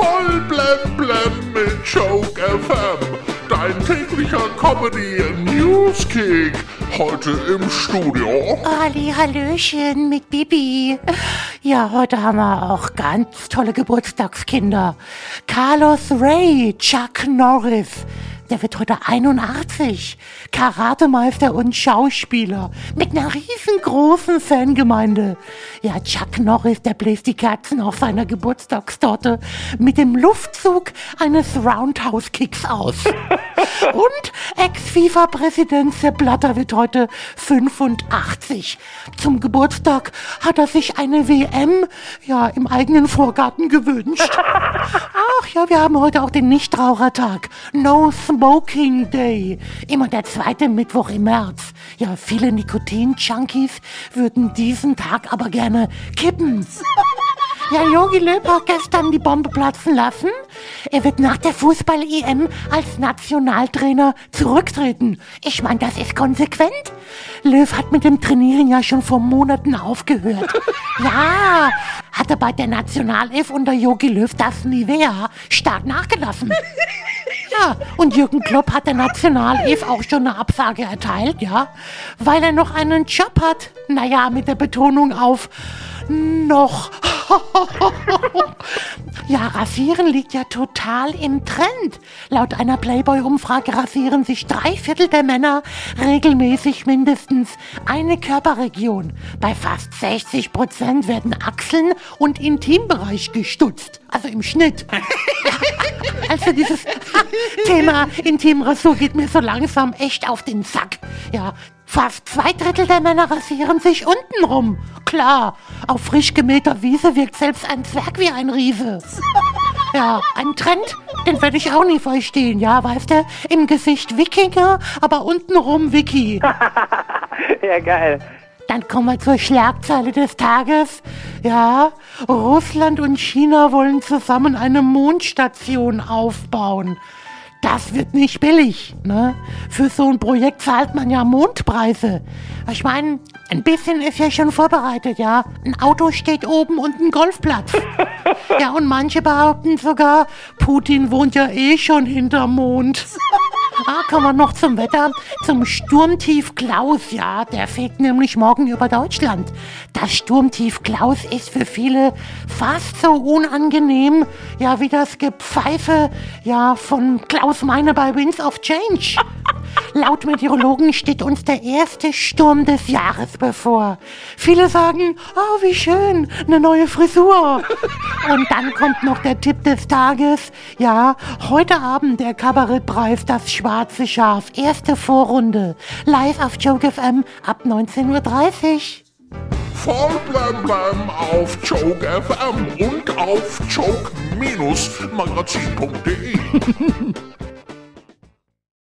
Voll blem blem mit Joke FM. Dein täglicher Comedy Newskick. Heute im Studio. Ali, Hallöchen mit Bibi. Ja, heute haben wir auch ganz tolle Geburtstagskinder. Carlos Ray, Chuck Norris. Der wird heute 81. Karatemeister und Schauspieler. Mit einer riesengroßen Fangemeinde. Ja, Chuck Norris, der bläst die Kerzen auf seiner Geburtstagstorte mit dem Luftzug eines Roundhouse-Kicks aus. Und Ex-FIFA-Präsident Sepp Blatter wird heute 85. Zum Geburtstag hat er sich eine WM ja im eigenen Vorgarten gewünscht. Ach ja, wir haben heute auch den Nichtrauchertag. No Smoking Day. Immer der zweite Mittwoch im März. Ja, viele Nikotin-Junkies würden diesen Tag aber gerne kippen. Ja, Jogi Löw hat gestern die Bombe platzen lassen. Er wird nach der Fußball-EM als Nationaltrainer zurücktreten. Ich meine, das ist konsequent. Löw hat mit dem Trainieren ja schon vor Monaten aufgehört. Ja, hatte bei der Nationalelf unter Jogi Löw das Nivea stark nachgelassen. Ja, und Jürgen Klopp hat der Nationalelf auch schon eine Absage erteilt, ja, weil er noch einen Job hat. Naja, mit der Betonung auf noch. ja, Rasieren liegt ja total im Trend. Laut einer Playboy-Umfrage rasieren sich drei Viertel der Männer regelmäßig mindestens eine Körperregion. Bei fast 60 Prozent werden Achseln und Intimbereich gestutzt. Also im Schnitt. Also dieses Thema Intimrasur geht mir so langsam echt auf den Sack. Ja, fast zwei Drittel der Männer rasieren sich unten rum. Klar, auf frisch gemähter Wiese wirkt selbst ein Zwerg wie ein Riese. Ja, ein Trend, den werde ich auch nie verstehen, ja, weißt du? Im Gesicht Wikinger, aber untenrum Wiki. ja, geil. Dann kommen wir zur Schlagzeile des Tages. Ja, Russland und China wollen zusammen eine Mondstation aufbauen. Das wird nicht billig, ne? Für so ein Projekt zahlt man ja Mondpreise. Ich meine, ein bisschen ist ja schon vorbereitet, ja? Ein Auto steht oben und ein Golfplatz. Ja, und manche behaupten sogar, Putin wohnt ja eh schon hinterm Mond. Ah, kommen wir noch zum Wetter. Zum Sturmtief Klaus, ja. Der fegt nämlich morgen über Deutschland. Das Sturmtief Klaus ist für viele fast so unangenehm, ja, wie das Gepfeife, ja, von Klaus Meine bei Winds of Change. Laut Meteorologen steht uns der erste Sturm des Jahres bevor. Viele sagen, oh, wie schön, eine neue Frisur. Und dann kommt noch der Tipp des Tages. Ja, heute Abend der Kabarettpreis Das Schwarze Schaf. Erste Vorrunde. Live auf Joke FM ab 19.30 Uhr. Voll blem blem auf Joke FM und auf joke-magazin.de.